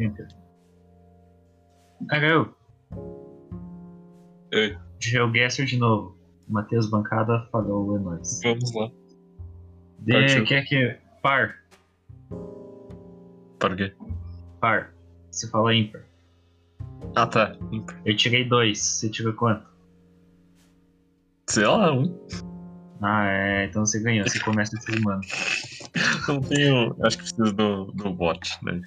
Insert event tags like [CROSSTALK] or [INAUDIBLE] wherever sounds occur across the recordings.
Enter. Cagou. Ei. GeoGuessr de novo. Matheus Bancada falou, é nóis. Vamos lá. De, Partiu. quer que. Par. Para o quê? Par. Você fala ímpar. Ah, tá. Ímpar. Eu tirei dois. Você tirou quanto? Sei lá, um. Ah, é. Então você ganhou. Você começa esse mano. [LAUGHS] Não tenho. Acho que preciso do, do bot, né?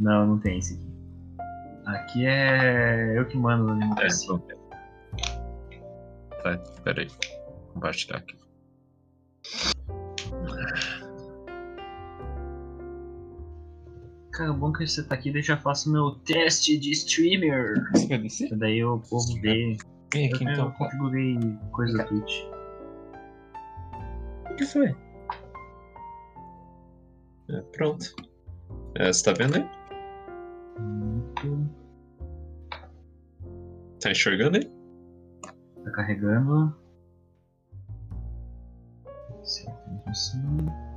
Não, não tem esse aqui. Aqui é. Eu que mando na É, democracia. tem. Tá, pera aí. Compartilhar aqui. Cara, bom que você tá aqui, daí eu já faço meu teste de streamer. Daí o povo vê. Vem Eu, aqui eu então. configurei coisa da Twitch. O que foi? É, pronto. É, você tá vendo aí? Tá enxergando aí? Tá carregando. Certo, transmissão.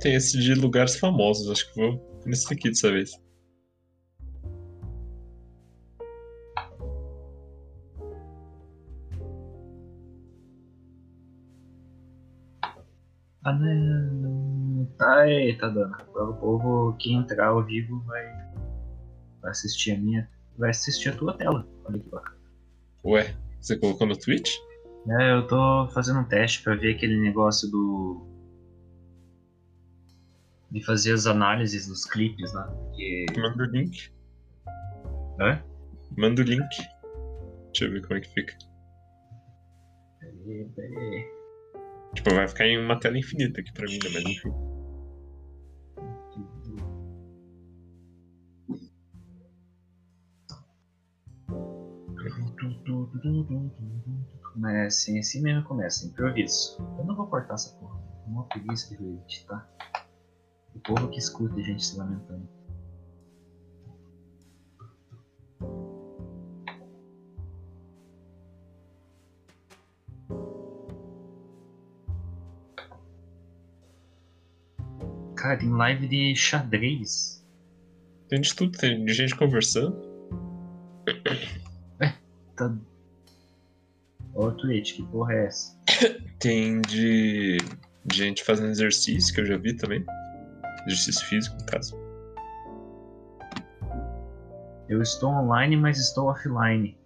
Tem esse de lugares famosos. Acho que vou nesse aqui dessa vez. Ah, não. Tá, é, tá dando. Agora o povo que entrar ao vivo vai, vai assistir a minha. Vai assistir a tua tela. Olha que bacana. Ué, você colocou no Twitch? É, eu tô fazendo um teste pra ver aquele negócio do. De fazer as análises dos clipes, né? Porque. Manda o link. Hã? Manda o link. Deixa eu ver como é que fica. Peraí, peraí. Tipo, vai ficar em uma tela infinita aqui pra mim, né? Mas enfim. Mas assim, assim mesmo começa, improviso. Eu não vou cortar essa porra. Uma preguiça de editar. O povo que escuta a gente se lamentando. Cara, tem live de xadrez. Tem de tudo, tem de gente conversando. Tá. Ó, Twitch, que porra é essa? [COUGHS] Tem de gente fazendo exercício, que eu já vi também. Exercício físico, no caso. Eu estou online, mas estou offline.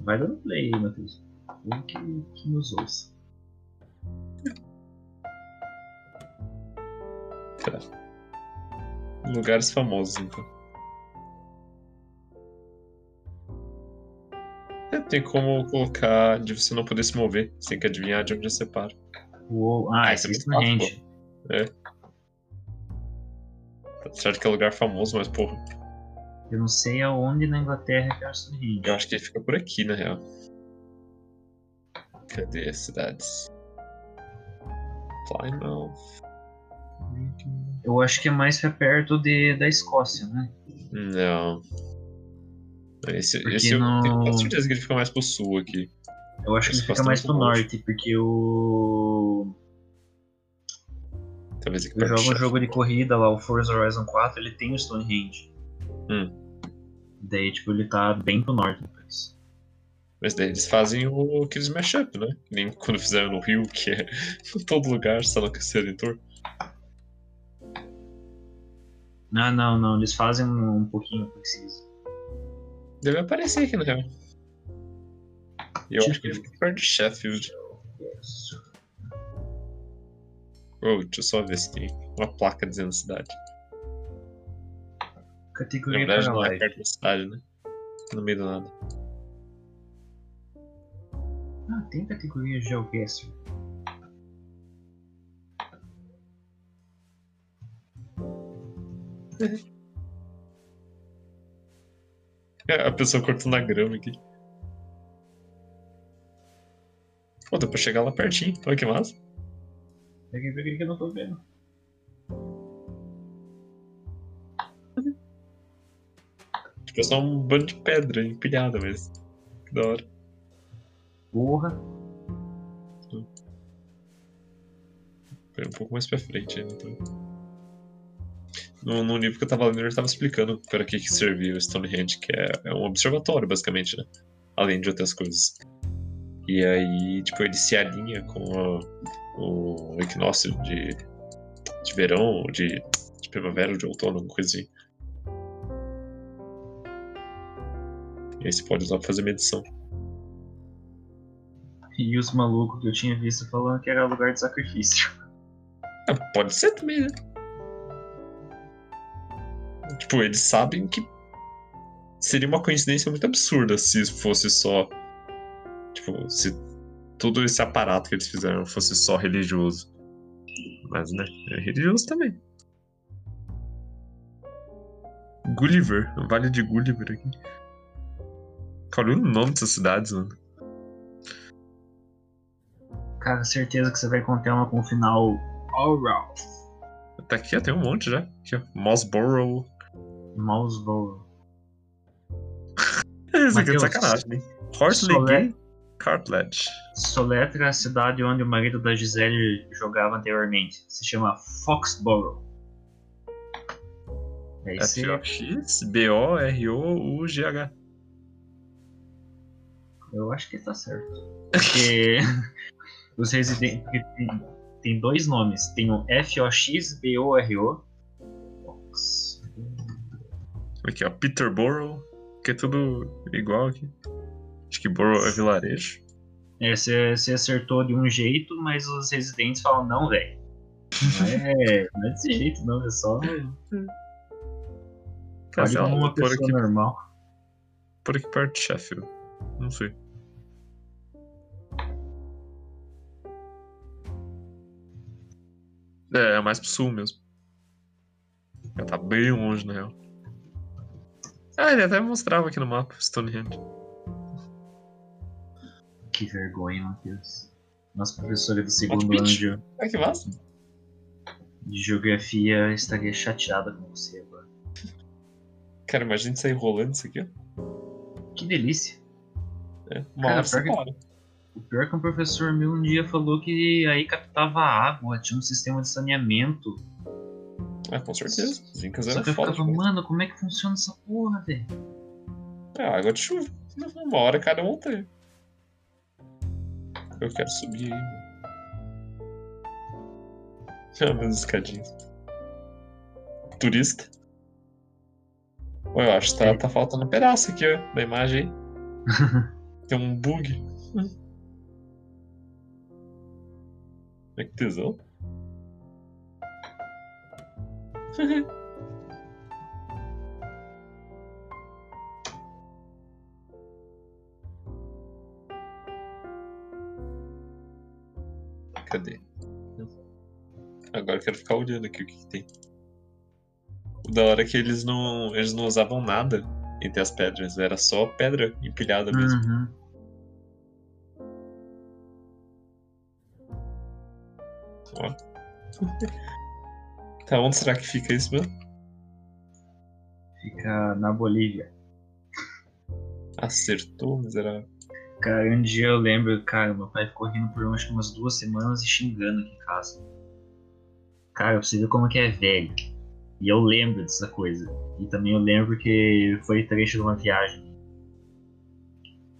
Vai dando play aí, Matheus. Ou que, que nos ouça. Tá. Lugares famosos, então. Tem como colocar de você não poder se mover. Você tem que adivinhar de onde você para. Uou. Ah, Ah, isso é é muito muito rende. Tá certo que é lugar famoso, mas porra, Eu não sei aonde na Inglaterra que é rende. eu acho que ele fica por aqui, na real. Cadê as cidades? Plymouth. Eu acho que é mais pra perto de, da Escócia, né? Não. Esse, esse eu no- tenho quase certeza que ele fica mais pro sul aqui. Eu acho que ele fica mais muito pro norte, porque o. Talvez aqui Eu jogo um jogo de corrida lá, o Forza Horizon 4, ele tem o Stonehenge. Hum. Daí, tipo, ele tá bem pro norte do país. Mas daí eles fazem o aqueles mashup, né? Que Nem quando fizeram no Rio, que é [LAUGHS] em todo lugar, só no Castelo Editor. Ah, não, não, eles fazem um, um pouquinho preciso. Deve aparecer aqui, na real. Eu acho que ele fica perto de Sheffield. Oh, deixa eu só ver se tem uma placa dizendo cidade. Na Categoria verdade, para não é perto da cidade, né? No meio do nada. Ah, tem categoria GeoGuessr. [LAUGHS] A pessoa cortando a grama aqui. Pô, deu pra chegar lá pertinho. Olha que massa. Pega pega que eu não tô vendo. Tipo, é só um bando de pedra empilhada, mas. Que da hora. Porra. Foi um pouco mais pra frente ainda. Então. No, no livro que eu tava lendo, ele tava explicando para que, que servia o Stonehenge, que é, é um observatório, basicamente, né? Além de outras coisas. E aí, tipo, ele se alinha com a- o equinócio de, de verão, de, de primavera, ou de outono, alguma coisa assim. E aí você pode usar pra fazer medição. E os malucos que eu tinha visto falando que era lugar de sacrifício. Ah, pode ser também, né? Tipo, eles sabem que seria uma coincidência muito absurda se fosse só. Tipo, se todo esse aparato que eles fizeram fosse só religioso. Mas, né? É religioso também. Gulliver, Vale de Gulliver aqui. Olha o nome dessas cidades, mano. Cara, certeza que você vai encontrar uma com o final Oral. Tá aqui, ó, tem um monte já. Aqui, ó. Mossborough. Mouseboro. [LAUGHS] Esse aqui é de sacanagem, hein? Horsley Solé- Gay Cartledge. Soletra é a cidade onde o marido da Gisele jogava anteriormente. Se chama Foxborough. É esse. F-O-X, B-O-R-O-U-G-H. Eu acho que tá certo. [LAUGHS] Porque os residentes. Tem, tem dois nomes. Tem o F-O-X-B-O-R-O. Aqui, ó, Peterborough, que é tudo igual aqui. Acho que Borough é vilarejo. É, você, você acertou de um jeito, mas os residentes falam, não, velho. Não é, não é desse jeito, não. É só. [LAUGHS] Tá, Pode como uma por pessoa aqui, normal. por aqui perto de Sheffield. Não sei. É, é mais pro sul mesmo. Já tá bem longe, na real. Ah, ele até mostrava aqui no mapa, Stonehenge. Que vergonha, Matheus. Nossa professora do segundo ano de, Ah, que massa. de geografia estaria chateada com você agora. Cara, imagina sair rolando isso aqui, ó. Que delícia. É, uma Cara, hora você para. O pior é que um professor meu um dia falou que aí captava água, tinha um sistema de saneamento. Ah, com certeza. Os incas Só eram que eu foda. ficava, mano, como é que funciona essa porra, velho? É água de chuva. Uma hora cada montanha. Eu quero subir aí. Ah, meus [LAUGHS] escadinhas. Turista. Pô, eu acho que tá, tá faltando um pedaço aqui, ó, da imagem aí. [LAUGHS] Tem um bug. É que tesão. [LAUGHS] Cadê? Agora eu quero ficar olhando aqui o que, que tem. O da hora é que eles não, eles não usavam nada entre as pedras, era só pedra empilhada mesmo. Uhum. Ó. Tá, onde será que fica isso mesmo? Fica na Bolívia. Acertou, miserável. Cara, um dia eu lembro, cara, meu pai ficou rindo por acho que umas duas semanas e xingando aqui em casa. Cara, você vê como que é velho. E eu lembro dessa coisa. E também eu lembro que foi trecho de uma viagem.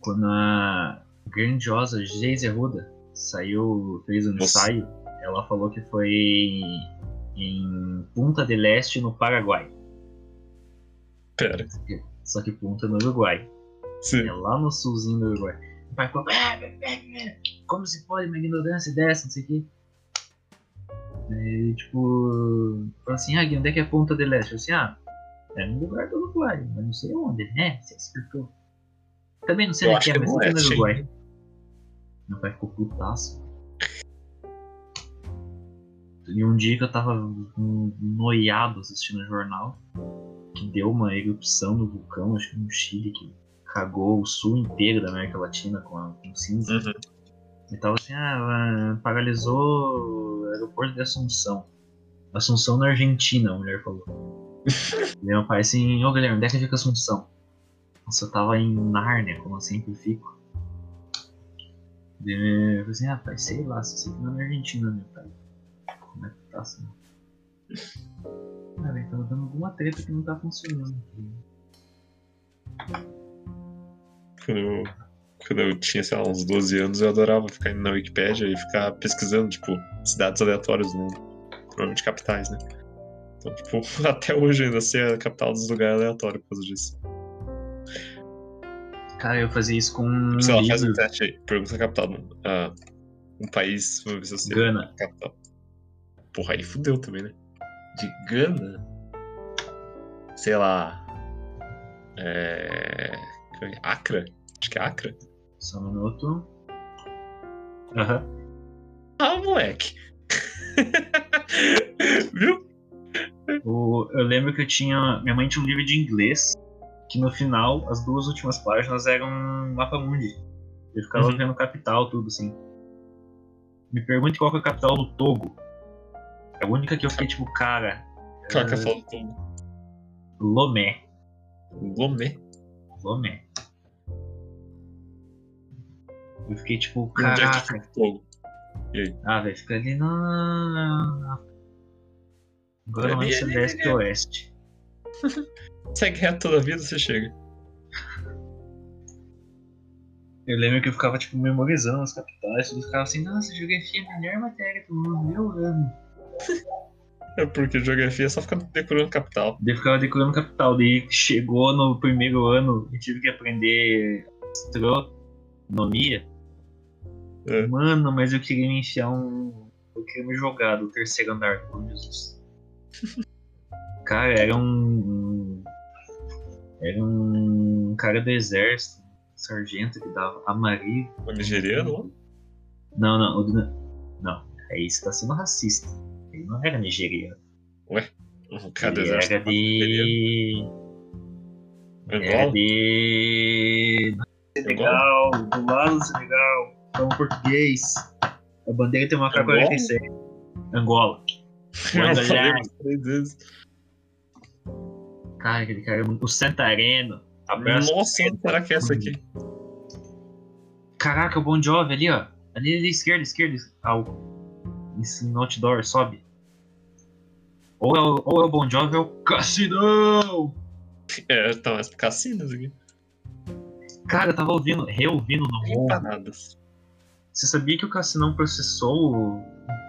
Quando a grandiosa Geise Arruda saiu, fez um ensaio, ela falou que foi em, Punta del Este, no Paraguai. Pera. Só que Punta no Uruguai. Sim. É lá no sulzinho do Uruguai. O pai "Ah, é, é, é, como se pode uma ignorância dessa, não sei o quê. Aí, tipo, falou assim, ah, Gui, onde é que é a Ponta del Este? Eu assim, ah, é no lugar do Uruguai, mas não sei onde. É, você acertou. Também não sei onde acho é, que é mas é no Uruguai. Meu pai ficou putaço. E um dia que eu tava noiado assistindo o jornal, que deu uma erupção no vulcão, acho que no Chile, que cagou o sul inteiro da América Latina com, a, com cinza. Uhum. E tava assim, ah, paralisou o aeroporto de Assunção. Assunção na Argentina, a mulher falou. e [LAUGHS] meu pai assim, ô Guilherme, onde é que fica Assunção? Nossa, eu tava em Nárnia, como eu sempre fico. E eu falei assim, ah, pai, sei lá, se você fica na Argentina, meu pai. Como é que tá assim? Ah, velho, tava dando alguma treta que não tá funcionando. Quando eu, quando eu tinha, sei lá, uns 12 anos, eu adorava ficar indo na Wikipédia e ficar pesquisando, tipo, cidades aleatórias do mundo. Provavelmente capitais, né? Então, tipo, [LAUGHS] até hoje ainda sei a capital dos lugares aleatórios por causa disso. Cara, eu fazia isso com um Sei lá, faz um teste aí. Pergunta a capital. Ah, um país, vamos ver se eu sei. Gana. Capital. Porra, aí fudeu também, né? De Gana? Sei lá. É. Acra? Acho que é Acra. Só um minuto. Aham. Ah, moleque! [LAUGHS] Viu? O- Eu lembro que eu tinha. Minha mãe tinha um livro de inglês que no final, as duas últimas páginas eram um mapa mundi. Eu ficava Uhum. vendo capital, tudo assim. Me pergunte qual que é a capital do Togo. É a única que eu fiquei tipo, cara. Qual que é a Lomé. Lomé? Lomé. Eu fiquei tipo, é que caraca. Togo? Ah, velho, fica ali na. Agora é ali, leste ali. oeste. [LAUGHS] Segue reto toda a vida, você chega. Eu lembro que eu ficava, tipo, memorizando as capitais, tudo ficava assim, nossa, geografia é a melhor matéria do mundo, eu amo. É porque geografia é só ficar decorando capital. Eu ficava decorando capital, daí chegou no primeiro ano e tive que aprender astronomia. É. Mano, mas eu queria me enfiar um. Eu queria me jogar do terceiro andar, por Jesus. [LAUGHS] Cara, era um. Era um cara do exército, um sargento que dava amarillo. O nigeriano? Não, não, o do- não. Aí você tá sendo racista. Não era nigeriano. O cara Ele era de. Ele era Angola? de. Senegal, do lado do Senegal. Então português. A bandeira tem uma Angola? K-47. Angola. [LAUGHS] Cara, aquele cara é muito. O Santareno. Abraço. Nossa, será que é essa aqui? Caraca, o Bon Jovi ali, ó. Ali, ali, esquerda, esquerda. Ah, o... Esse outdoor, sobe. Ou é, o, ou é o Bon Jovi ou é o Cassinão! É, tá mais cassinas aqui. Cara, eu tava ouvindo, reouvindo no. Empanadas. Você sabia que o Cassinão processou.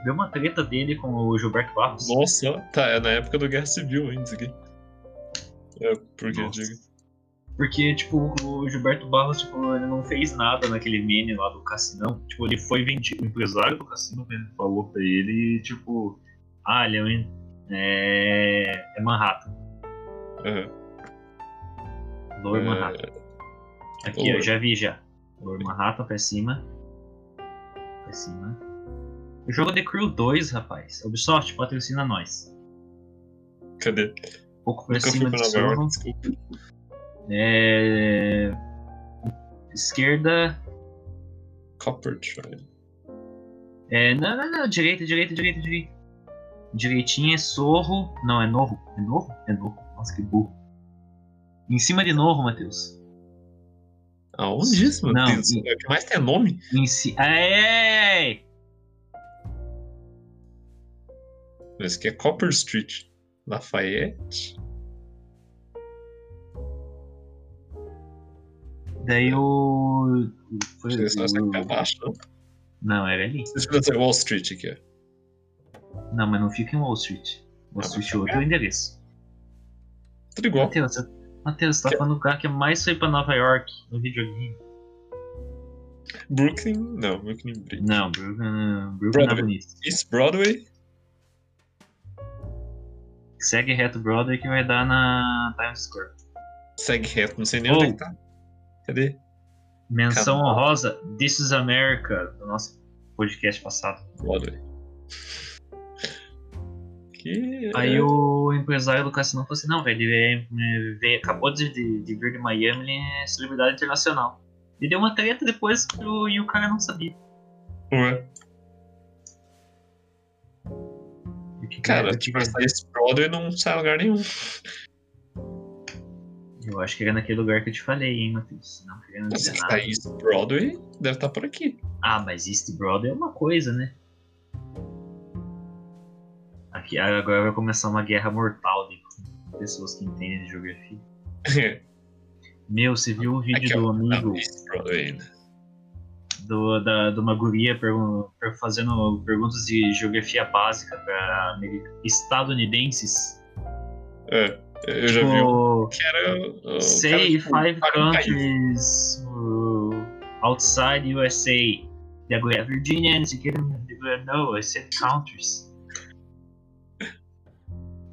Deu uma treta dele com o Gilberto Barros? Nossa, tá, é na época do Guerra Civil ainda isso aqui. É, por que diga? Porque, tipo, o Gilberto Barros, tipo, ele não fez nada naquele meme lá do Cassinão. Tipo, ele foi vendido. O empresário do Cassino falou pra ele, tipo, ah, ele é, um- é, é Manhattan. Aham. Lower É, Manhattan. Aqui, Lower. ó, já vi já. Lower Manhattan pra cima. Pra cima. O jogo The Crew 2, rapaz. Ubisoft patrocina nós. Cadê? Um pouco pra Nunca cima de Sorro. É... Esquerda. Copper Trial. É, não, não, não. Direita, direita, direita, direita. Direitinha é Sorro. Não, é Norro. É Norro? É Norro. Nossa, que burro. Em cima de Norro, Matheus. Aonde isso, meu Não, Deus? e- É o que mais tem nome? Em ci... Ei! Esse aqui é Copper Street. Lafayette. Daí o. Foi, pra o... baixo, não? Não, era ali. Ver Wall Street aqui, ó. Não, mas não fica em Wall Street. Wall Ah, Street é outro endereço. Tudo igual. Matheus, você... Matheus, você tá Que- falando do lugar que mais foi pra Nova York no videogame. Brooklyn. Não, Brooklyn Bridge. Não, Brooklyn, Brooklyn é Broadway. bonito. East Broadway. Segue reto Broadway que vai dar na Times Square. Segue reto, não sei nem Oh. onde é que tá. Cadê? Menção Caramba. honrosa, This is America, do nosso podcast passado. Broadway. Aqui. Aí é... o empresário do cassino falou assim, não, velho, ele é- é- veio- acabou de, de, de vir de Miami, ele é celebridade internacional. E deu uma treta depois pro, e o cara não sabia. Ué, cara, tipo, esse Broadway não sai a lugar nenhum. Eu acho que era naquele lugar que eu te falei, hein, Matheus. Não querendo dizer nada. tá East Broadway, deve estar por aqui. Ah, mas East Broadway é uma coisa, né? Aqui, agora vai começar uma guerra mortal de pessoas que entendem de geografia. Meu, você viu o vídeo Aqui, do amigo Não, do, da, de uma guria pergun- per- fazendo perguntas de geografia básica para estadunidenses? É, eu já vi um Tipo, que era. cara, say tipo, five um countries uh, outside USA. Daí a guria, Virginia, não sei o que, no, I said countries.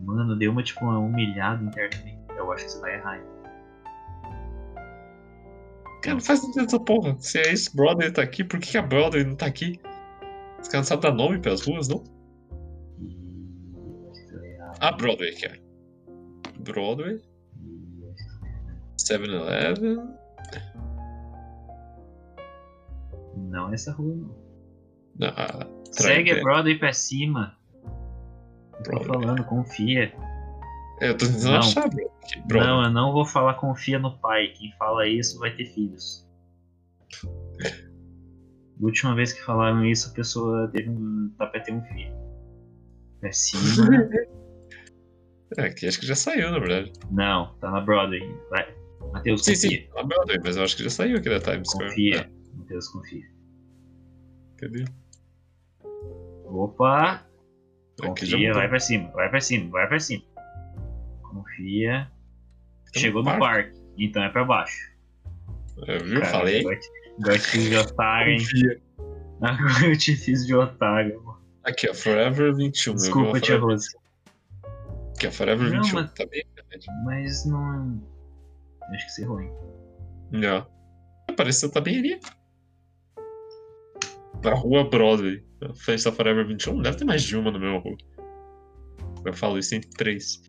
Mano, deu uma tipo uma humilhada internamente. Eu acho que você vai errar. hein? Cara, não faz sentido essa porra. Se é East Broadway tá aqui, por que, que a Broadway não tá aqui? Os caras não sabem dar nome pras ruas, não? E acho que você vai errar. Ah, Broadway aqui, ó. Broadway, E acho que 7-Eleven. Não é essa rua, não. Ah, Segue a. Broadway pra cima. Eu tô falando, confia. eu tô tentando Não. achar, bro. Não, eu não vou falar confia no pai. Quem fala isso vai ter filhos. A última vez que falaram isso, a pessoa teve um. tá pra ter um filho. Pra cima. É, aqui [LAUGHS] acho que já saiu, na verdade. não, tá na Broadway. Vai. Matheus, Sim, confia. sim, a Broadway, mas eu acho que já saiu aqui da Times Square. Confia. Matheus, confia. É, cadê? Opa! Confia, vai pra cima, vai pra cima, vai pra cima. Confia. Tem Chegou no parque. parque, então é pra baixo. Eu viu? Cara, Falei. Agora te- fiz de otário, hein? Confia. Agora eu te fiz de otário. mano. Aqui, ó, Forever 21. eu vi Desculpa, tia Rose. Aqui, ó, Forever Não, 21. mas- Tá bem, verdade. Mas não. Acho que errou, hein? Não. Pareceu tá bem ali. Na rua Broadway. A frente da Forever 21. Deve ter mais de uma na mesma rua. Eu falo isso em três.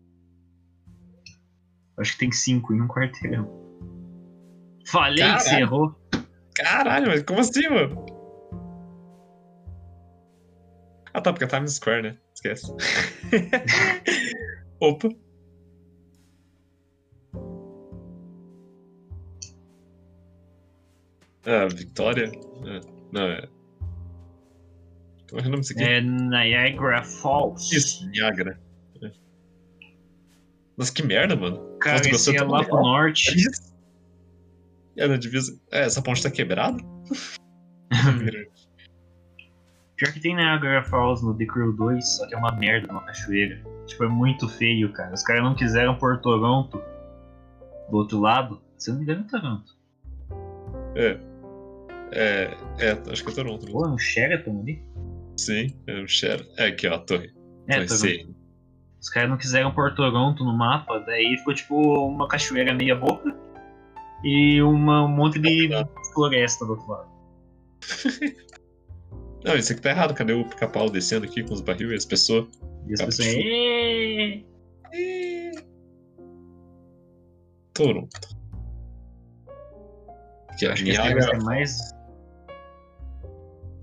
Acho que tem cinco em um quarteirão. Falei que você Caralho. errou. Caralho, mas como assim, mano? Ah tá, porque é Times Square, né? Esquece. [LAUGHS] Opa. Ah, Victoria? É, não, é. Como é é o nome disso aqui? É Niagara Falls. Isso, Niagara. É. Nossa, que merda, mano. Cara, Nossa, esse é lá legal. pro norte. Isso. É na divisa. É, essa ponte tá quebrada? [LAUGHS] Pior que tem Niagara Falls no The Crew 2, só que é uma merda uma cachoeira. Tipo, é muito feio, cara. Os caras não quiseram pôr Toronto do outro lado. Se eu não me engano, é Toronto. é. É, é, acho que é Toronto. Pô, é um Sheraton ali? Sim, é o Share. É aqui, ó, a torre. É, torre. C. Os caras não quiseram pôr Toronto no mapa, daí ficou tipo uma cachoeira meia boca e uma, um monte de floresta do outro lado. [LAUGHS] Não, isso aqui tá errado. Cadê o pica-pau descendo aqui com os barril e as pessoas? E as Tá pessoas. Toronto. Que é Acho que é mais.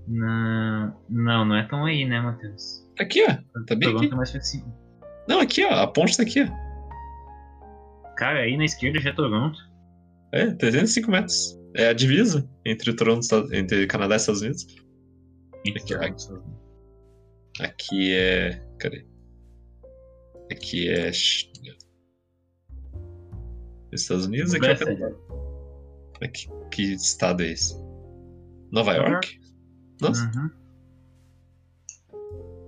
Na... Não, não é tão aí, né, Matheus? Aqui, ó. Tá bem Toronto aqui. é mais pra cima. Não, aqui, ó. A ponte tá aqui, ó. Cara, aí na esquerda já é Toronto. É, 305 metros. É a divisa entre Toronto, entre Canadá e Estados Unidos. Aqui, Toronto. Aqui é. Cadê? Aqui é. Estados Unidos, aqui é. Aqui, que estado é esse? Nova York? Nossa, Uhum.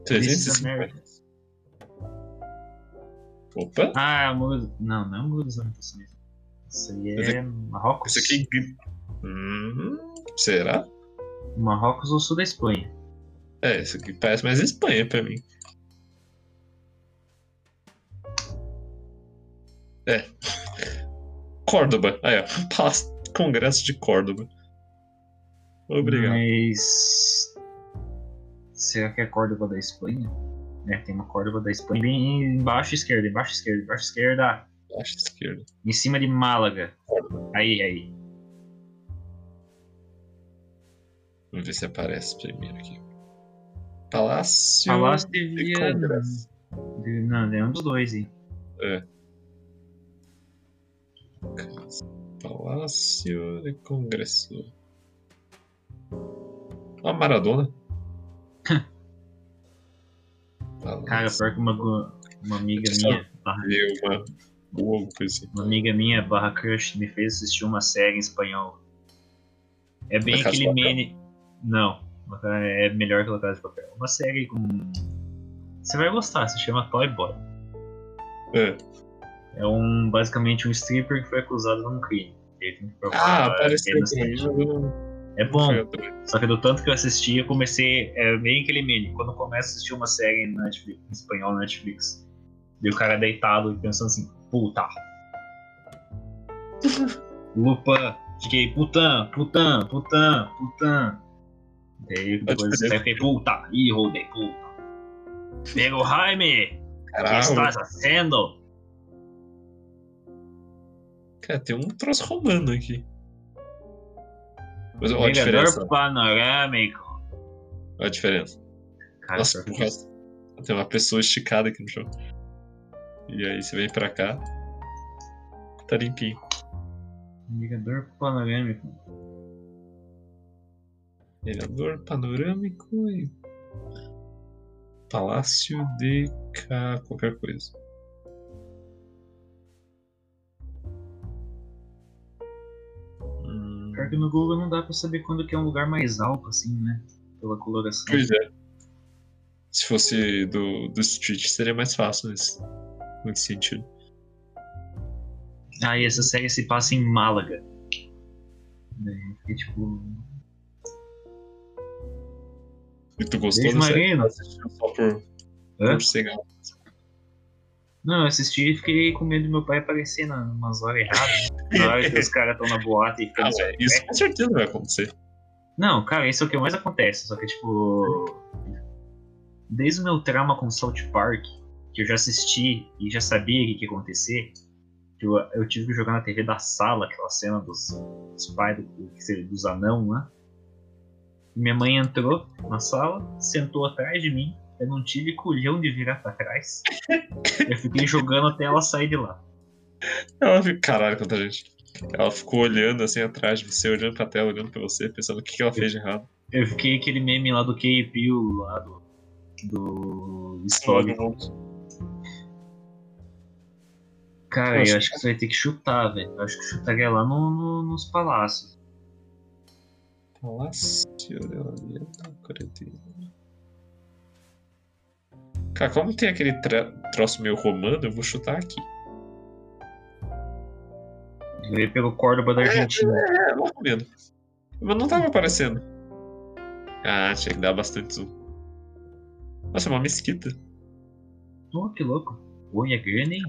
305 America. metros. Opa! Ah, é muro. Não, não é o muro dos lamentações. Isso aí Esse é Marrocos. Isso aqui. Hum, será? Marrocos ou sul da Espanha. É, isso aqui parece mais Espanha pra mim. É. [LAUGHS] Córdoba. Aí, ó. Congresso de Córdoba. Obrigado. Mas. Será que é Córdoba da Espanha? É, tem uma córdoba da Espanha bem embaixo esquerda, embaixo esquerda, embaixo esquerda. Acho esquerda. Em cima de Málaga. Aí, aí. Vamos ver se aparece primeiro aqui. Palácio, Palácio de. Congresso. De- Não, é um dos dois, hein? É. Palácio de Congresso. Ó, Maradona. [LAUGHS] Cara, Palácio pior que uma, uma amiga minha, barra, uma boa assim. uma amiga minha, barra crush, me fez assistir uma série em espanhol. É bem aquele Papel? meme. Não, é melhor que La Casa de Papel. Uma série com. Você vai gostar, se chama Toy Boy. É. É um basicamente um stripper que foi acusado de um crime. Ele tem que provar Ah, a inocente. mas eu É bom, só que do tanto que eu assisti, eu comecei. É meio aquele meme. Quando eu começo a assistir uma série na Netflix, em espanhol na Netflix, e o cara deitado e pensando assim, puta. [LAUGHS] Lupin, fiquei putã, putã, putã, putã. Daí depois eu fiquei puta, hijo de puta. Pego Jaime, o que estás fazendo? cara, tem um troço romano aqui. Mas olha a diferença. Panorâmico. Olha a diferença. Cara, Nossa, que- nossa, tem uma pessoa esticada aqui no chão. E aí você vem pra cá. Tá limpinho. Ligador panorâmico. Mirador panorâmico e. Palácio de K. qualquer coisa. Pior que no Google não dá pra saber quando que é um lugar mais alto, assim, né? Pela coloração. pois é. Se fosse do, do Street seria mais fácil nesse, nesse sentido. Ah, e essa série se passa em Málaga. Daí eu fiquei tipo. E tu gostou da série? Marina. Só por, Hã? por ser gato? Não, eu assisti e fiquei com medo do meu pai aparecer na- umas horas erradas. Na hora que os [LAUGHS] caras estão na boate e ficam. Ah, isso com certeza vai acontecer. Não, cara, isso é o que mais acontece. Só que, tipo. Desde o meu trauma com South Park, que eu já assisti e já sabia o que, que ia acontecer, eu, eu tive que jogar na TV da sala aquela cena dos, dos pais, do, dos anão, né? Minha mãe entrou na sala, sentou atrás de mim. Eu não tive culhão de virar pra trás. Eu fiquei jogando até ela sair de lá. Ela fica, caralho, quanta gente. Ela ficou olhando assim atrás de você, olhando pra tela, olhando pra você, pensando o que, que ela fez de errado. Eu fiquei aquele meme lá do K-Pew, lá do. do. histórico. Cara, Poxa. eu acho que você vai ter que chutar, velho. Eu acho que chutaria lá no, no- nos palácios. Palácio de la Viana, 41. Cara, como tem aquele troço meio romano, eu vou chutar aqui. Veio pelo Córdoba da Argentina. É, mais ou menos. Mas não tava aparecendo. Ah, tinha que dar bastante zoom. Nossa, é uma mesquita. Oh, que louco. Oi, é grande, hein?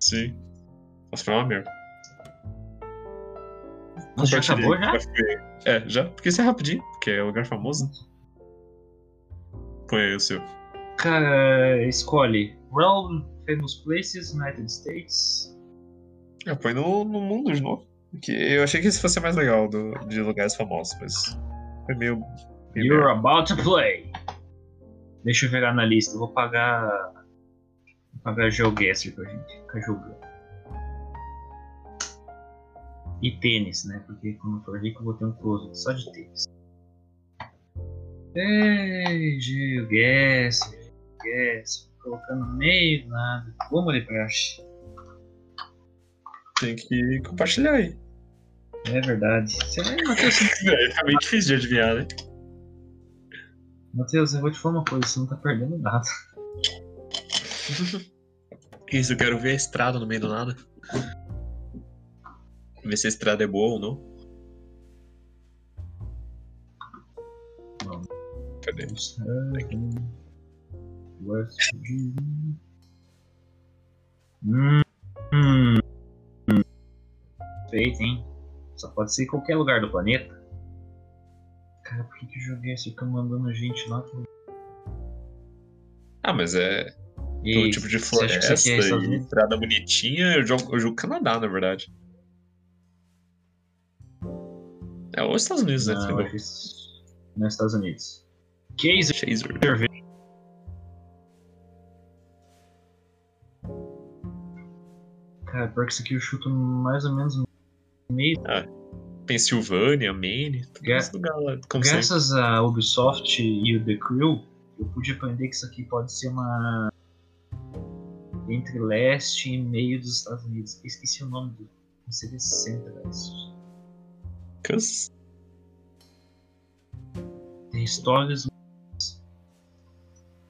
Sim. Nossa, foi uma merda. Nossa, já acabou já? É, já. Porque isso é rapidinho, porque é lugar famoso. Põe aí o seu. Cara, escolhe. Realm, Famous Places, United States. É, põe no, no mundo de novo. Porque eu achei que esse fosse mais legal do, de lugares famosos, mas foi meio. meio You're merda. about to play. Deixa eu virar na lista. Eu vou pagar. Vou pagar GeoGuessr pra gente ficar jogando. E tênis, né? Porque quando eu for rico eu vou ter um closet só de tênis. Ei, GeoGuessr. GeoGuessr. Colocando meio nada. Vamos de praxe. Tem que compartilhar aí. É verdade. Você vai, Matheus, É, fica meio difícil de adivinhar, né? Matheus, eu vou te falar uma coisa. Você não tá perdendo nada. [LAUGHS] Isso, eu quero ver a estrada no meio do nada. Ver se a estrada é boa ou não. Cadê? West. Hum, hum. Feito, hein? Só pode ser em qualquer lugar do planeta. Cara, por que, que joguei esse fica mandando gente lá? pro- Ah, mas é. E Todo tipo de floresta é Estados e estrada bonitinha, eu jogo, eu jogo Canadá, na verdade. É os Estados Unidos, né? Não, nos Estados Unidos. Case Chaser. Cara, pior que isso aqui eu chuto mais ou menos no meio. Pensilvânia, Maine, tudo Gra- lugar lá. Graças a Ubisoft e o The Crew, eu pude aprender que isso aqui pode ser uma. Entre leste e meio dos Estados Unidos. Eu Esqueci o nome do. Não seria Centro-Leste. Cus- Tem histórias.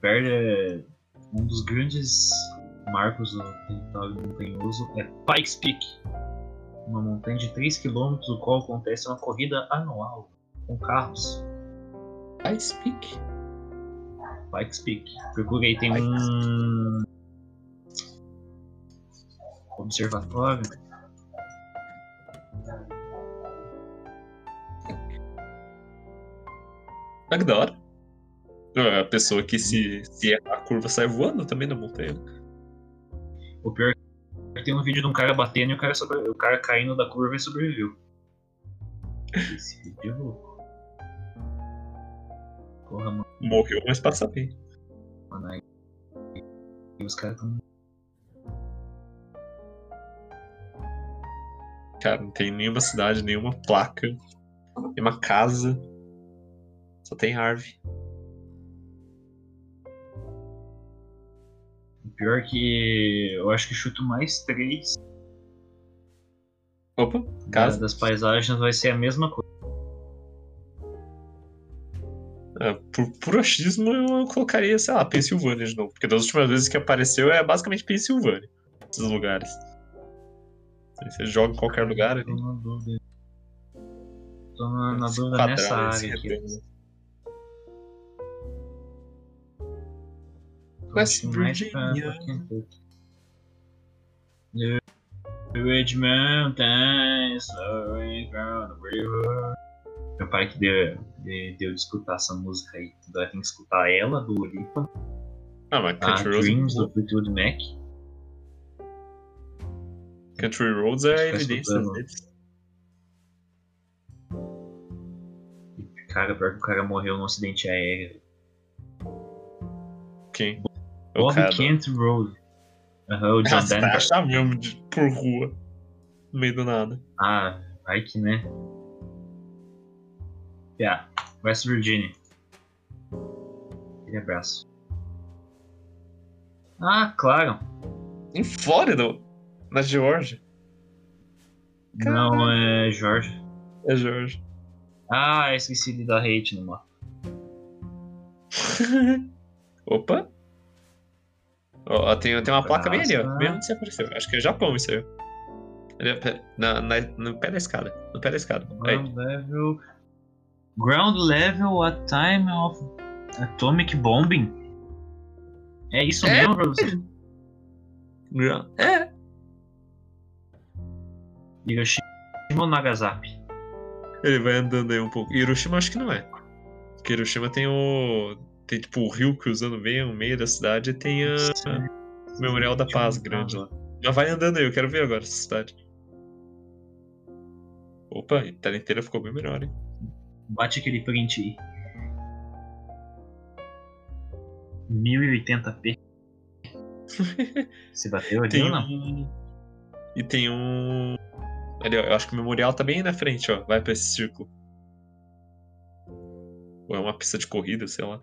Perde um dos grandes marcos do território montanhoso é Pikes Peak, uma montanha de 3 km, o qual acontece uma corrida anual com carros. I speak. Pikes Peak. Procura aí, tem um observatório. Ah, que da hora. A pessoa que se, se a curva sai voando também na montanha. O pior é que tem um vídeo de um cara batendo e o cara, sobre... o cara caindo da curva e sobreviveu. Esse vídeo é louco. Porra, mano. Morreu, mas passa bem. aí. E os caras tão. Cara, não tem nenhuma cidade, nenhuma placa, nenhuma casa. Só tem árvore. Pior é que eu acho que chuto mais três Opa, casa. das paisagens vai ser a mesma coisa. Ah, por, por achismo eu colocaria, sei lá, Pensilvânia de novo. Porque das últimas vezes que apareceu é basicamente Pensilvânia. Esses lugares. Você joga em qualquer lugar ali. Tô na dúvida. Tô na, na dúvida nessa área aqui. West Virginia. Kentucky. The from the river. Meu pai que deu, de- deu de escutar essa música aí. Agora tem que escutar ela, do Olipa. Ah, mas Country Roads, Dreams, do Fleetwood Mac. Country Roads é a Tá evidência deles. Cara, pior que o cara morreu num acidente aéreo. Quem? O Bob cara. Kent Road. Aham, o John Ah, você Denver. achar mesmo de, por rua. No meio do nada. Ah, vai que né. Yeah, West Virginia. Aquele abraço. Ah, claro. Em Flórida, na Geórgia. Não é Jorge. É Geórgia. Ah, esqueci de dar hate no mapa. [LAUGHS] Opa! Ó, tem, tem uma placa bem ali, ó. Bem onde você apareceu. Acho que é Japão isso aí. pé- na, na- no pé da escada. No pé da escada. Aí. Ground level. Ground level at time of atomic bombing. É isso É. mesmo, professor? É. Hiroshima ou Nagasaki? Ele vai andando aí um pouco. Hiroshima acho que não é. Porque Hiroshima tem o. Tem tipo o rio cruzando bem no meio da cidade e tem a. o Memorial da Paz grande lá. Mas vai andando aí, eu quero ver agora essa cidade. Opa, a tela inteira ficou bem melhor, hein? Bate aquele print aí. 1080p. [LAUGHS] Você bateu ali Tem ou não? um. E tem um. Ali, ó, eu acho que o memorial tá bem na frente, ó. Vai pra esse círculo. Ou é uma pista de corrida, sei lá.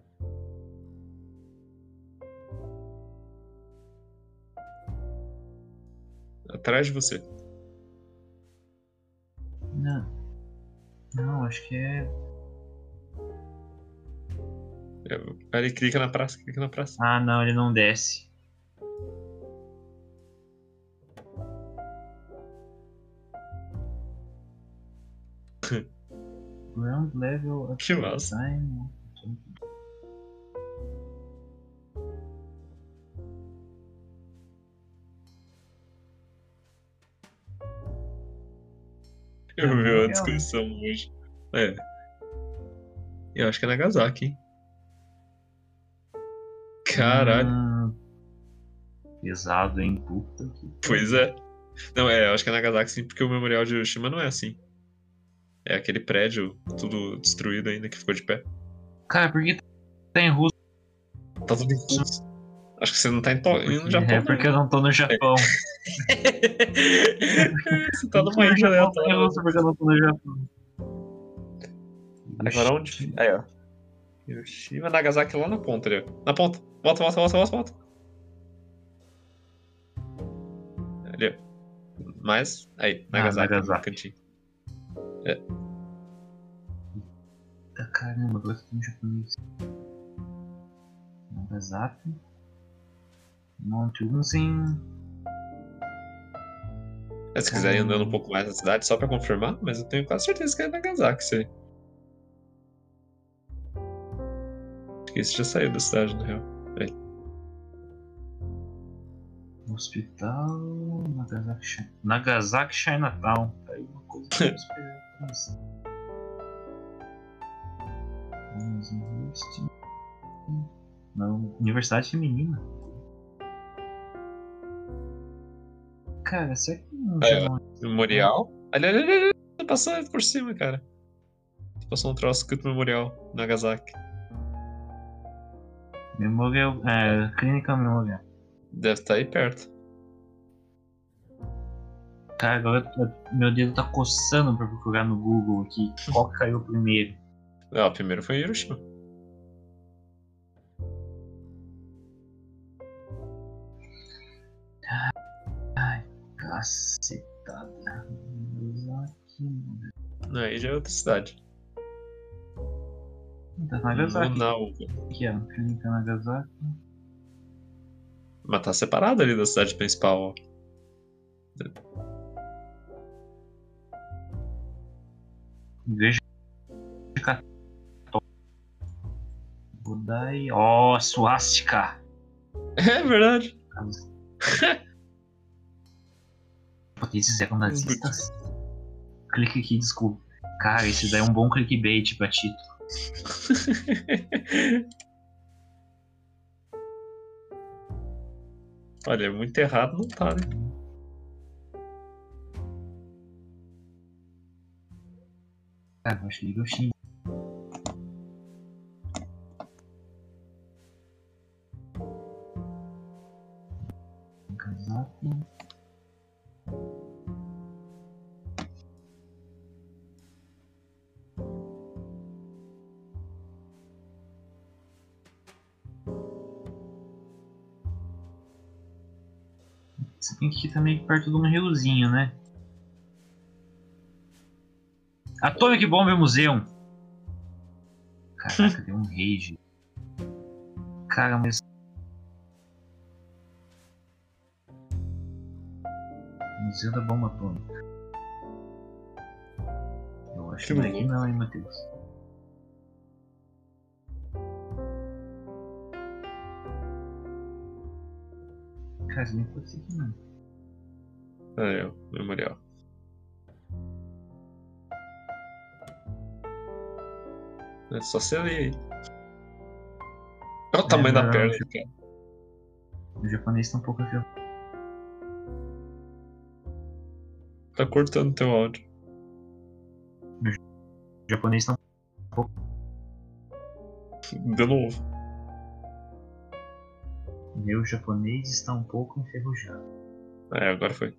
Atrás de você. Não. Não, acho que é. É, Ali, clica na praça, clica na praça. Ah, não, ele não desce. [LAUGHS] Ground level Que massa. time. Eu vi a descrição hoje. É. Eu acho que é Nagasaki, hein? Caralho. Hum, pesado, hein? Puta que. Pois é. Não, é, eu acho que é Nagasaki sim, porque o memorial de Hiroshima não é assim. É aquele prédio tudo destruído ainda que ficou de pé. Cara, por que tá em russo? Tá tudo em russo. Acho que você não tá em to... no Japão. É porque eu não tô no Japão. você tá numa ilha aleatória. russo porque eu não tô no Japão. Agora onde? Aí, ó. Hiroshima, Nagasaki lá na ponta ali, ó. Na ponta. Volta, volta, volta, volta, volta. Ali, ó. Mais. Aí, Nagasaki, Nagasaki. no cantinho. Eita, Caramba, agora eu tô no japonês. Nagasaki. Monte Unzen. É, se quiser ir andando um pouco mais na cidade, só pra confirmar, mas eu tenho quase certeza que é Nagasaki isso aí. Acho que esse já saiu da cidade, na real. Hospital. Nagasaki, Nagasaki Chinatown. Tá aí uma coisa que eu. Vamos University. Não, Universidade Feminina. Cara, será que não não Memorial. Ali, ali, ali, ali. Tá passando por cima, cara. Passou um troço escrito Memorial, Nagasaki. Memorial. É, Clínica Memorial. Deve estar aí perto. Cara, agora eu- meu dedo tá coçando pra procurar no Google aqui qual que caiu primeiro. Não, o primeiro foi Hiroshima. Cacetada. Nagasaki. Aí já é outra cidade. Tá Nagasaki. Manaus. Aqui, ó. Clínica Nagasaki. Mas tá separado ali da cidade principal, ó. Igreja católica. Budai. Ó, suástica. [LAUGHS] É verdade. [LAUGHS] Japoneses eram nazistas. Clique aqui, desculpa. Cara, isso daí é um bom clickbait pra Tito. [LAUGHS] Olha, muito errado não tá, né? Cara, eu acho que Hiroshima. Que tá meio perto de um riozinho, né? Atomic Bomb Museum. Caraca, [LAUGHS] deu um rage. Cara, mas. Museu da Bomba Atômica. Eu acho Que que não é não, hein, Matheus? Cara, isso nem pode ser aqui não. Aí, ó, memorial. É só você ler aí. Olha o tamanho da não, perna, cara. O japonês tá um pouco aqui. Tá cortando teu áudio. O japonês tá De novo. Meu japonês está um pouco enferrujado. É, agora foi.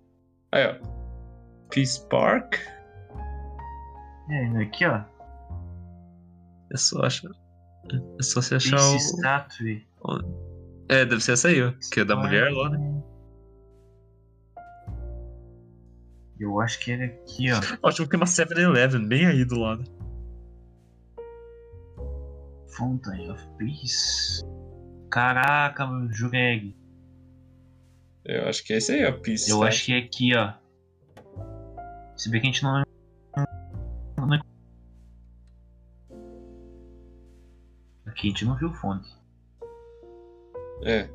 Aí, ó. Peace Park. É, aqui ó. É só achar. É só você achar Peace o. Statue. É, deve ser essa aí, ó. Que é da mulher lá, né? Eu acho que era aqui, ó. Ótimo que tem uma 7-Eleven bem aí do lado. Fountain of Peace. Caraca, meu Jureg. Eu acho que é esse aí, ó. Peace. Eu tá? acho que é aqui, ó. Se bem que a gente não. Aqui a gente não viu fonte. É.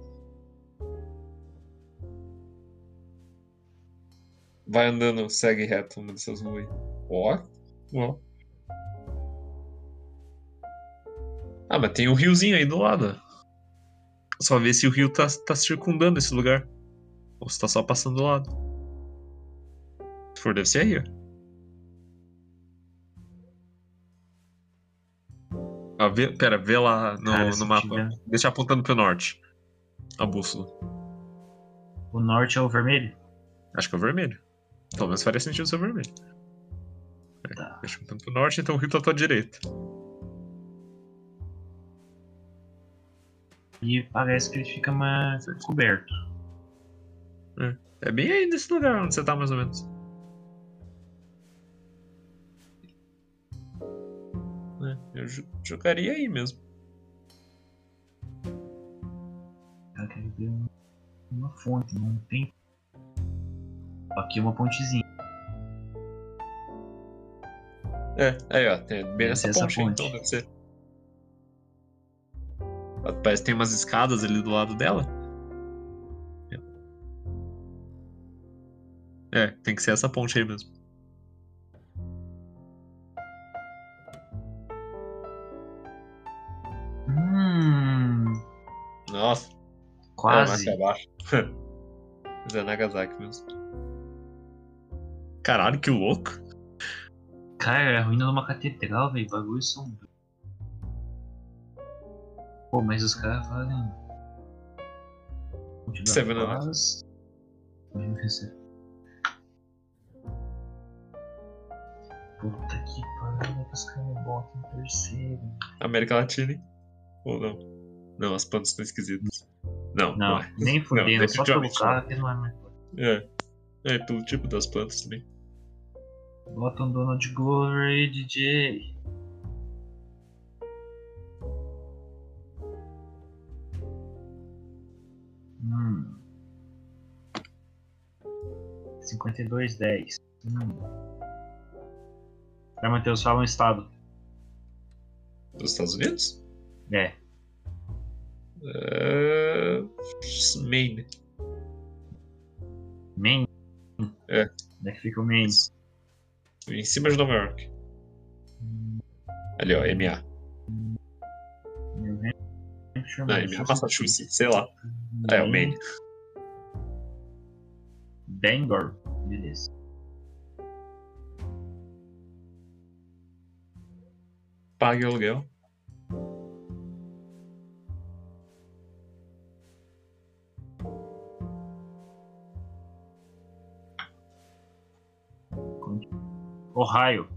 Vai andando, segue reto uma dessas ruas. Ó. Ó. Ah, mas tem um riozinho aí do lado. Só ver se o rio tá, tá circundando esse lugar. Ou se tá só passando do lado. Se for, deve ser aí, ó. Ah, vê, pera, vê lá no, Cara, no mapa. tiver- Deixa apontando pro norte. A bússola. O norte é o vermelho? Acho que é o vermelho. Pelo menos faria sentido ser o vermelho. É, Tá. Deixa apontando pro norte, então o rio tá à tua direita. E parece que ele fica mais coberto. É bem aí nesse lugar onde você tá, mais ou menos. É, eu jo- jogaria aí mesmo. Eu quero ver um- uma fonte, não tem. Aqui é uma pontezinha. É, aí ó, tem bem nessa ponte, aí, ponte. então deve ser. Parece que tem umas escadas ali do lado dela. É, tem que ser essa ponte aí mesmo. Hum. Nossa, é Quase. mais pra baixo. Mas [LAUGHS] é Nagasaki mesmo. Caralho, que louco. Cara, é a ruína de uma catedral, velho. Bagulho sombrio. Pô, mas os caras valem. Ponte da Seven Paz. Puta que pariu, que os caras botam em terceiro. América Latina, hein? Ou não? Não, as plantas estão esquisitas. Não, Não, é. nem fudendo, só pelo carro que não é mais. É. É, pelo tipo das plantas também. Bota um Donald Glover aí, DJ. Hum. 5210. Hum. Vai, Matheus, fala um estado. Dos Estados Unidos? É. É... Maine. Maine? É. Onde é que fica o Maine? Em cima de Nova York. Ali, ó, MA. New Hampshire, Não, MA Massachusetts, sei lá. É, o Maine. Bangor. Beleza. Pague o aluguel. Ohio.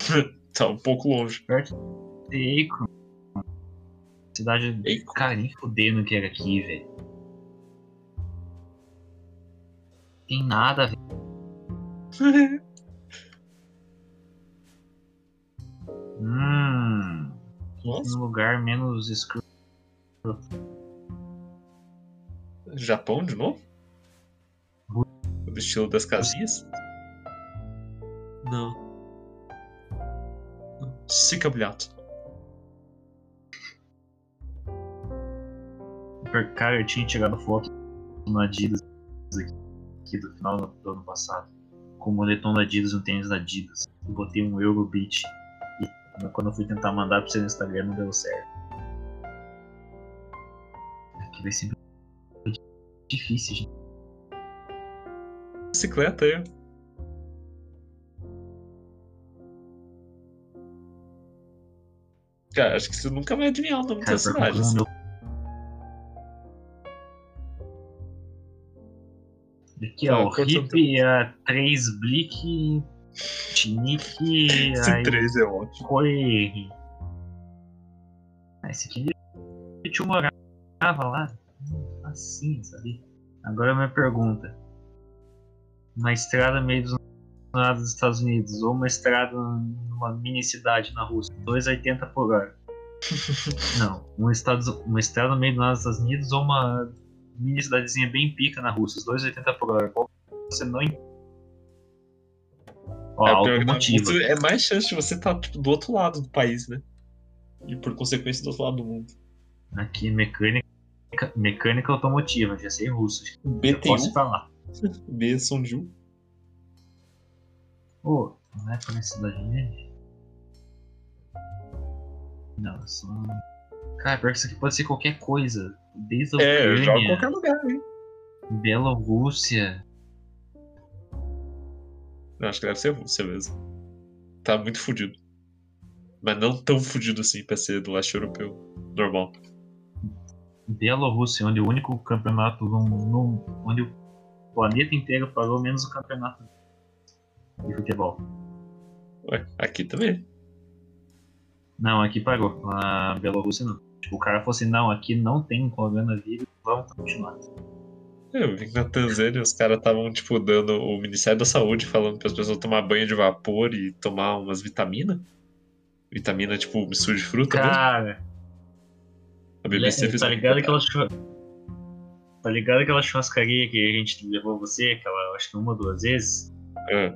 [LAUGHS] Tá um pouco longe. E Akron. Cidade. Akron. Cara, nem fudendo que era aqui, velho. Tem nada, velho. [LAUGHS] Hum. Nossa. Um lugar menos escuro. Japão de novo? Do estilo das casinhas? Não. Não. Sicablato. Cara, eu tinha tirado foto no Adidas aqui do final do ano passado. Com o moletom da Adidas e um tênis da Adidas. Eu botei um Eurobeat. Quando eu fui tentar mandar pra você no Instagram não deu certo. Aqui vai ser difícil, gente. Bicicleta aí. Cara, acho que você nunca vai adivinhar o nome Cara, da cidade. assim. meu... Aqui, Ah, ó, o quanto Hip, a 3 Blick, Tinique, Esse aí 3 é ótimo. Corre. Ah, esse aqui o tio morava lá. Assim, sabe? Agora a minha pergunta. Uma estrada meio dos nada dos Estados Unidos ou uma estrada numa mini cidade na Rússia, 2,80 por hora. [LAUGHS] Não, um estado, uma estrada no meio do nada dos Estados Unidos ou uma mini cidadezinha bem pica na Rússia, 2,80 por hora. Qual você não en- Ó, É, automotiva. Rússia é mais chance de você estar tipo, do outro lado do país, né? E por consequência do outro lado do mundo. Aqui, mecânica, mecânica automotiva, já sei russo. Eu posso BT1, falar. [LAUGHS] B São Gil. Pô, não é pra cidade grande? Não, é só. Cara, pior que isso aqui pode ser qualquer coisa. Desde a É, eu jogo em Ucrânia, qualquer lugar, hein? Bielorrússia. Eu acho que deve ser Rússia mesmo. Tá muito fudido. Mas não tão fudido assim pra ser do leste europeu. Normal. Bielorrússia, onde o único campeonato no, no- onde o planeta inteiro parou menos o campeonato de futebol. Ué, aqui também. Não, aqui parou. Na Bielorrússia não. Tipo, o cara falou assim, não, aqui não tem coronavírus, vamos continuar. Eu vi que na Tanzânia os caras estavam, tipo, dando o Ministério da Saúde falando para as pessoas tomar banho de vapor e tomar umas vitaminas. Vitamina, tipo, mistura de fruta mesmo. Cara, A BBC fez tá ligado aquela reportagem. churra... Tá ligado aquela churrascaria que a gente levou você, aquela, acho que uma ou duas vezes? Ah,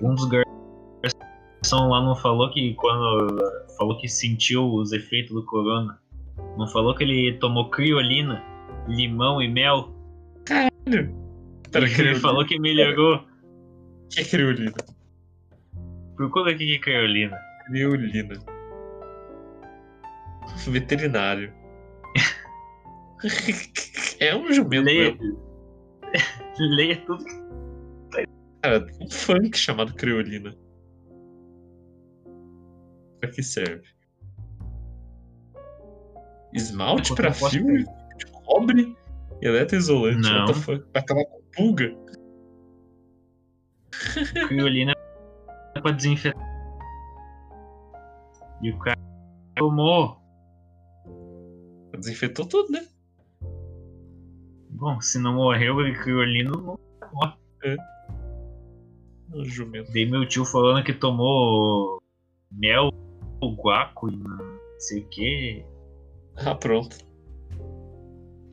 Um dos garçons lá não falou que quando falou que sentiu os efeitos do corona. Não falou que ele tomou criolina, limão e mel. Pera, e [LAUGHS] ele falou que melhorou. O que é criolina? Procura aqui que é criolina. Criolina. Veterinário. [LAUGHS] é um jumento Leia, mesmo. [LAUGHS] leia tudo. Cara, tem um funk chamado Criolina. Pra que serve? Esmalte pra eu cobre, eletroisolante. Não. What the fuck? Pra acabar com pulga. Criolina é pra desinfetar. E o cara tomou. Desinfetou tudo, né? Bom, se não morreu, ele criolina não Um jumento. Dei meu tio falando que tomou mel, guaco e não sei o que. Ah, pronto.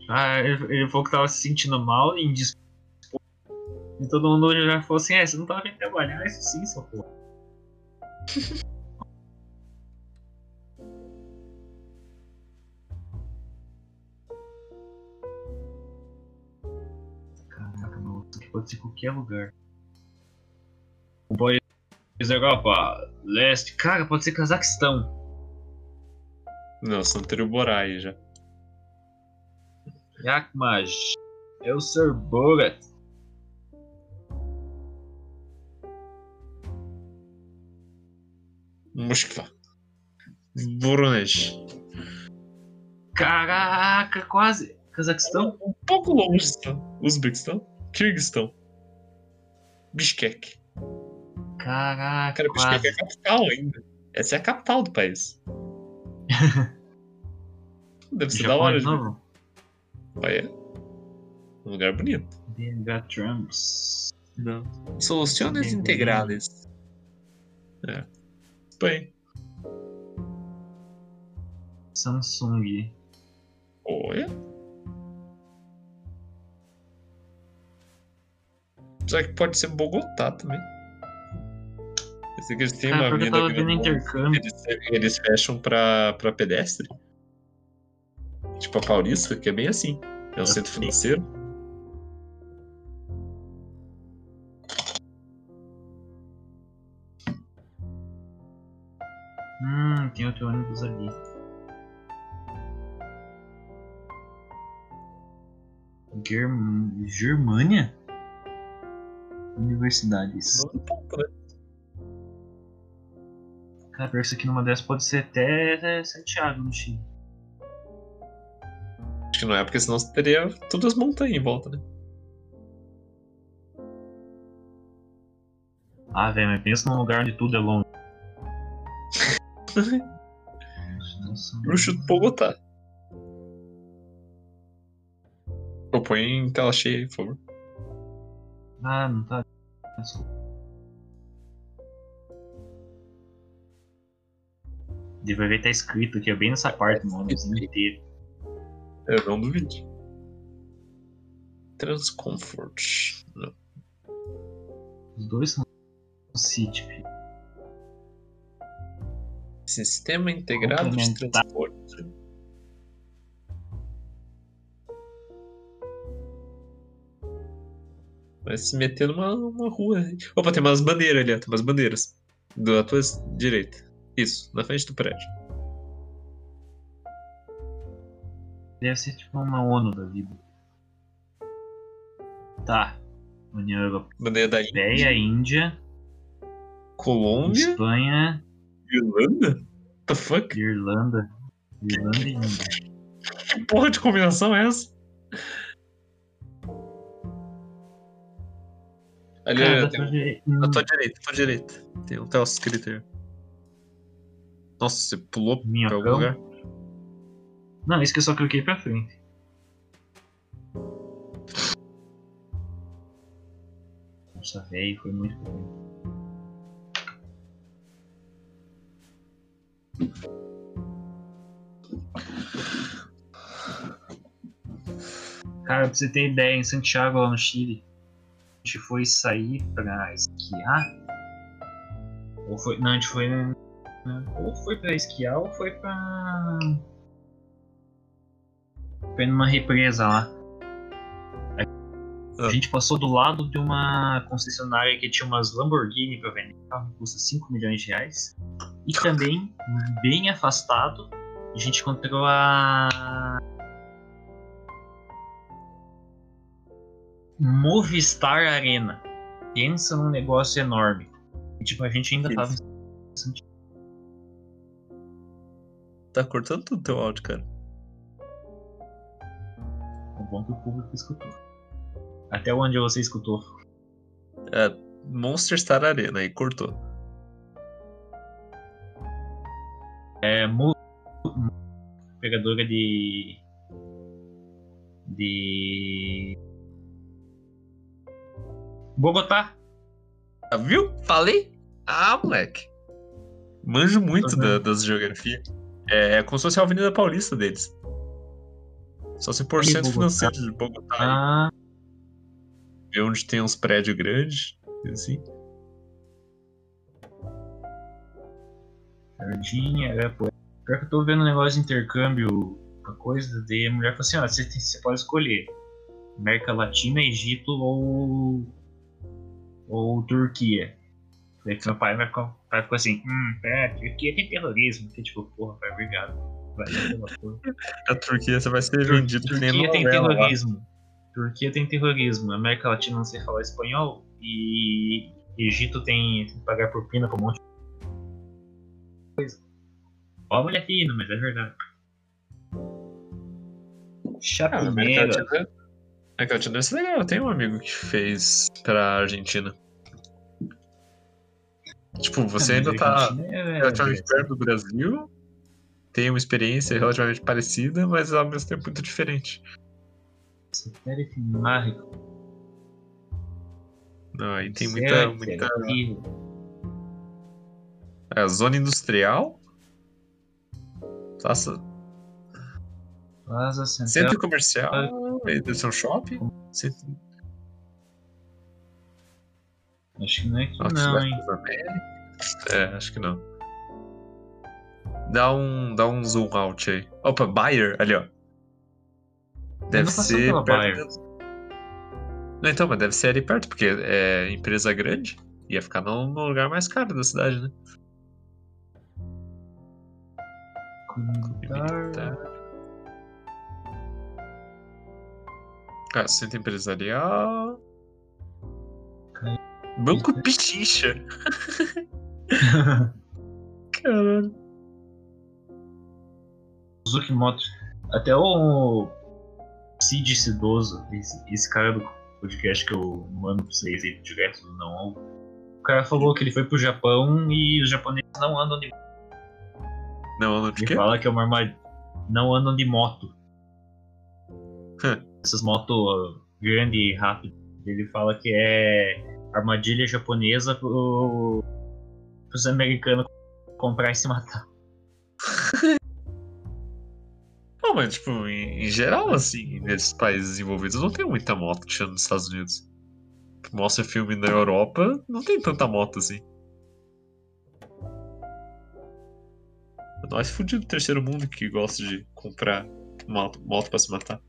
Ah, ele, falou que tava se sentindo mal e indisposto. E todo mundo já falou assim: é, você não tava vindo trabalhar, isso sim, seu porra. [LAUGHS] Caraca, mano, isso aqui pode ser qualquer lugar. País da Europa, leste. Cara, pode ser Cazaquistão. Não, o Borá aí já. Yakmaj. Eu sou Borat. Moskva. Voronezh. Caraca, quase. Cazaquistão? Um pouco longe está. Uzbequistão. Kirguistão. Bishkek. Caraca, Cara, Bishkek é a capital ainda. Essa é a capital do país. [LAUGHS] Deve ser da Japão hora de ver. novo? É. Um lugar bonito. BH Trumps. Soluções Bem integrales. É. Bem. Samsung. Olha. Será que pode ser Bogotá também? Eu sei que eles têm Cara, uma mina. Eles, eles fecham pra, pra pedestre. Tipo a Paulista, que é bem assim. É um centro financeiro. Hum, tem outro ônibus ali. Germ... Germânia? Universidades. Né? Cara, isso aqui numa dessas pode ser até Santiago no Chile. Que não é, porque senão teria todas as montanhas em volta, né? Ah, velho, mas pensa num lugar onde tudo é longe. [LAUGHS] Eu chuto Bogotá. Eu ponho em tela cheia aí, por favor. Ah, não tá. Deve ver tá escrito aqui, é bem nessa parte, mano, inteiro. Eu não duvide. Transcomfort. Não. Os dois são CITP. Sistema integrado de transporte. Vai se meter numa, numa rua. Opa, tem umas bandeiras ali, ó. Tem umas bandeiras. Da tua direita. Isso, na frente do prédio. Deve ser tipo uma ONU da vida. Tá. União Bandeira da Índia, Europeia, Índia, Colômbia, Espanha, Irlanda? What the fuck? Irlanda. Irlanda e Índia. Que porra de combinação é essa? Ali, Cara, tem pra ver- na tua direita, na tua direita. Tem um tel escrito aí. Nossa, você pulou pra Minhocão? algum lugar? Não, isso que eu só cliquei pra frente. Nossa, velho, foi muito bom. Cara, pra você ter ideia, em Santiago, lá no Chile, a gente foi sair pra esquiar. Ou foi. Não, a gente foi. né, Ou foi pra esquiar ou foi pra. Foi numa represa lá. A Ah. gente passou do lado de uma concessionária que tinha umas Lamborghini pra vender. O carro custa 5 milhões de reais. E também, bem afastado, a gente encontrou a. Movistar Arena. Pensa num negócio enorme. E, tipo, a gente ainda tava. Tá cortando tudo teu áudio, cara. Bom que o público escutou. Até onde você escutou? É, Monster Star Arena, aí cortou. É. Mo... Pegadora de. De. Bogotá. Ah, viu? Falei? Ah, moleque. Manjo muito Tô da, das geografias. É, é como se fosse a Avenida Paulista deles. Só se por centro financeiro de Bogotá. Ah, Ver onde tem uns prédios grandes. Assim. Jardim, Arapuã. Pior que eu tô vendo um negócio de intercâmbio, uma coisa, a mulher falou assim, ó, você, tem- você pode escolher América Latina, Egito ou. ou Turquia. Daí que meu pai vai ficar, vai ficar assim, hum, é, Turquia tem terrorismo. Que tipo, porra, pai, obrigado. Porra. A Turquia você vai ser Tur- vendido que nem Turquia tem novela lá. terrorismo. Turquia tem terrorismo. América Latina não sei falar espanhol. E Egito tem, tem que pagar propina pra um monte de coisa. Ó, a mulher fina, mas é verdade. Ah, América. Latina. América Latina deve ser legal. Eu tenho um amigo que fez pra Argentina. Tipo, você ainda tá É, relativamente perto do Brasil, tem uma experiência relativamente parecida, mas ao mesmo tempo muito diferente. Satélite mágico. Não, aí tem muita. Muita... negativo. É, zona industrial. Praça, Plaza Central. centro comercial. Deve ser um shopping. Centro, Acho que não é aqui não, hein. É, acho que não. Dá um, dá um zoom out aí. Opa, Bayer, ali ó. Deve ser perto. Bayer. Não, então, mas deve ser ali perto, porque é empresa grande. Ia ficar no, no lugar mais caro da cidade, né? Comunitar. Ah, centro empresarial. Banco Pichincha. [LAUGHS] Caralho. Suzuki Moto. Até o Cid Cidoso, esse, esse cara do podcast que eu mando pra vocês aí direto do não o cara falou que ele foi pro Japão e os japoneses não andam de Não, não de Ele quê? fala que é uma armadilha. Não andam de moto. Essas motos grandes e rápidas. Ele fala que é armadilha japonesa pro, pros americanos comprar e se matar. [LAUGHS] Não, mas tipo, em, em geral, assim, nesses países desenvolvidos não tem muita moto tirando nos Estados Unidos. Mostra filme na Europa, não tem tanta moto assim. Nós fudidos do terceiro mundo que gosta de comprar moto, moto pra se matar.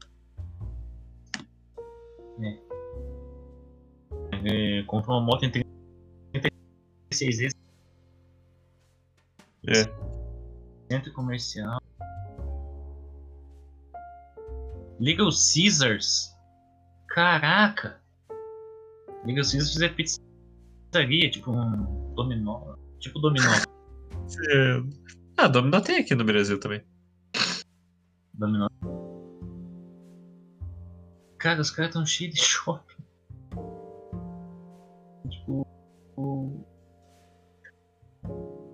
É, compra uma moto em 36 vezes É. centro comercial. Little Caesars. Caraca! Little Caesars é pizzaria, tipo um dominó. Tipo dominó. [LAUGHS] É. Ah, Dominó tem aqui no Brasil também. dominó. Cara, os caras tão cheios de shopping. Tipo. o-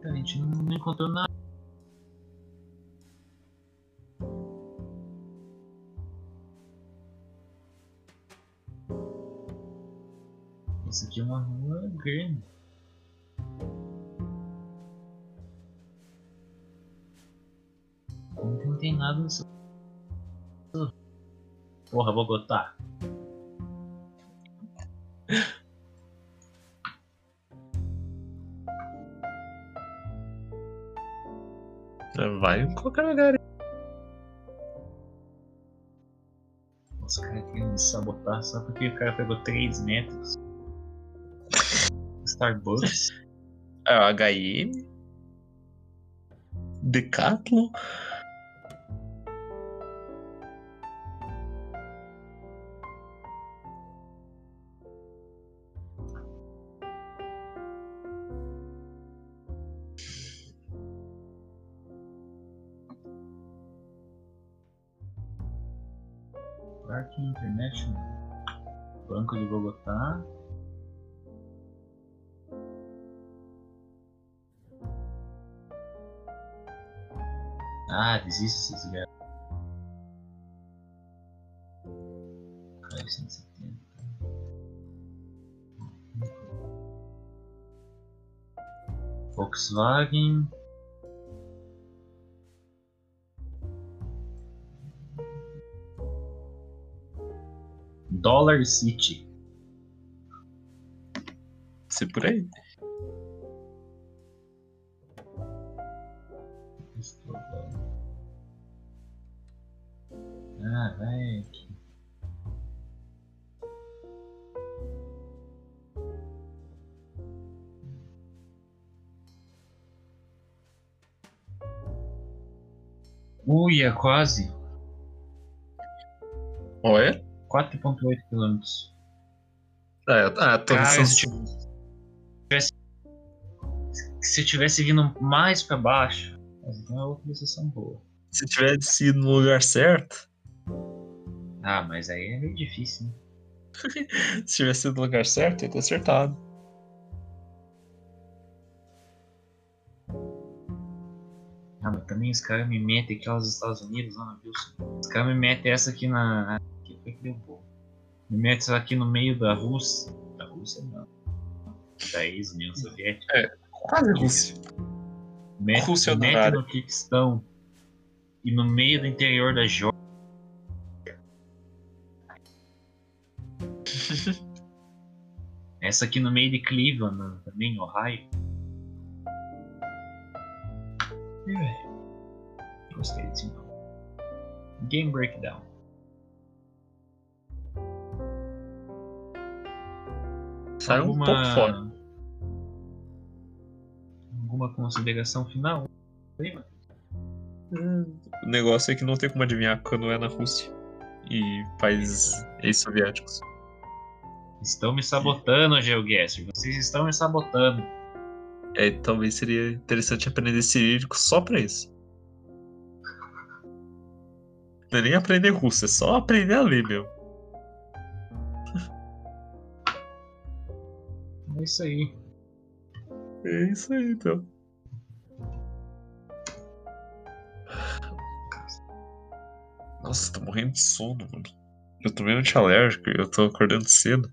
Cara, a gente não encontrou nada. Isso aqui é uma rua grande. Como que não tem nada nessa. Porra, Bogotá. Vai em qualquer lugar. Os caras querem me sabotar só porque o cara pegou 3 metros. Starbucks. [LAUGHS] HM. Decathlon. Parque International. Banco de Bogotá. Ah, esses gatos. Cara, 170. Volkswagen. Dollar City. Se por aí. Uia, quase. Olha. 4.8 km. É, ah, tô Cara, se tivesse, se eu tivesse vindo mais pra baixo, então é outra decisão boa. se tivesse ido no lugar certo. Ah, mas aí é meio difícil, né? [LAUGHS] Se tivesse ido no lugar certo, ia ter acertado. Ah, mas também os caras me metem aqui aos Estados Unidos, lá na Wilson. Os caras me metem essa aqui na. Aqui foi que deu bom. Me metem essa aqui no meio da Rússia. Da Rússia não. Da ex-União Soviética. Quase Rússia. Mete, Rússia mete honorária. no Kirguistão. E no meio do interior da Geórgia. [LAUGHS] Essa aqui no meio de Cleveland, né, também, Ohio. Ih, velho. Gostei desse nome. Game Breakdown. Saiu um pouco fora. Alguma consideração final? Hum, O negócio é que não tem como adivinhar quando é na Rússia e países ex-soviéticos. Estão me sabotando, GeoGuessr. Vocês estão me sabotando. É, talvez seria interessante aprender cirílico só pra isso. Não é nem aprender russo, é só aprender a ler, meu. É isso aí. É isso aí, então. Nossa, tô morrendo de sono, mano. Eu tomei um antialérgico e eu tô acordando cedo.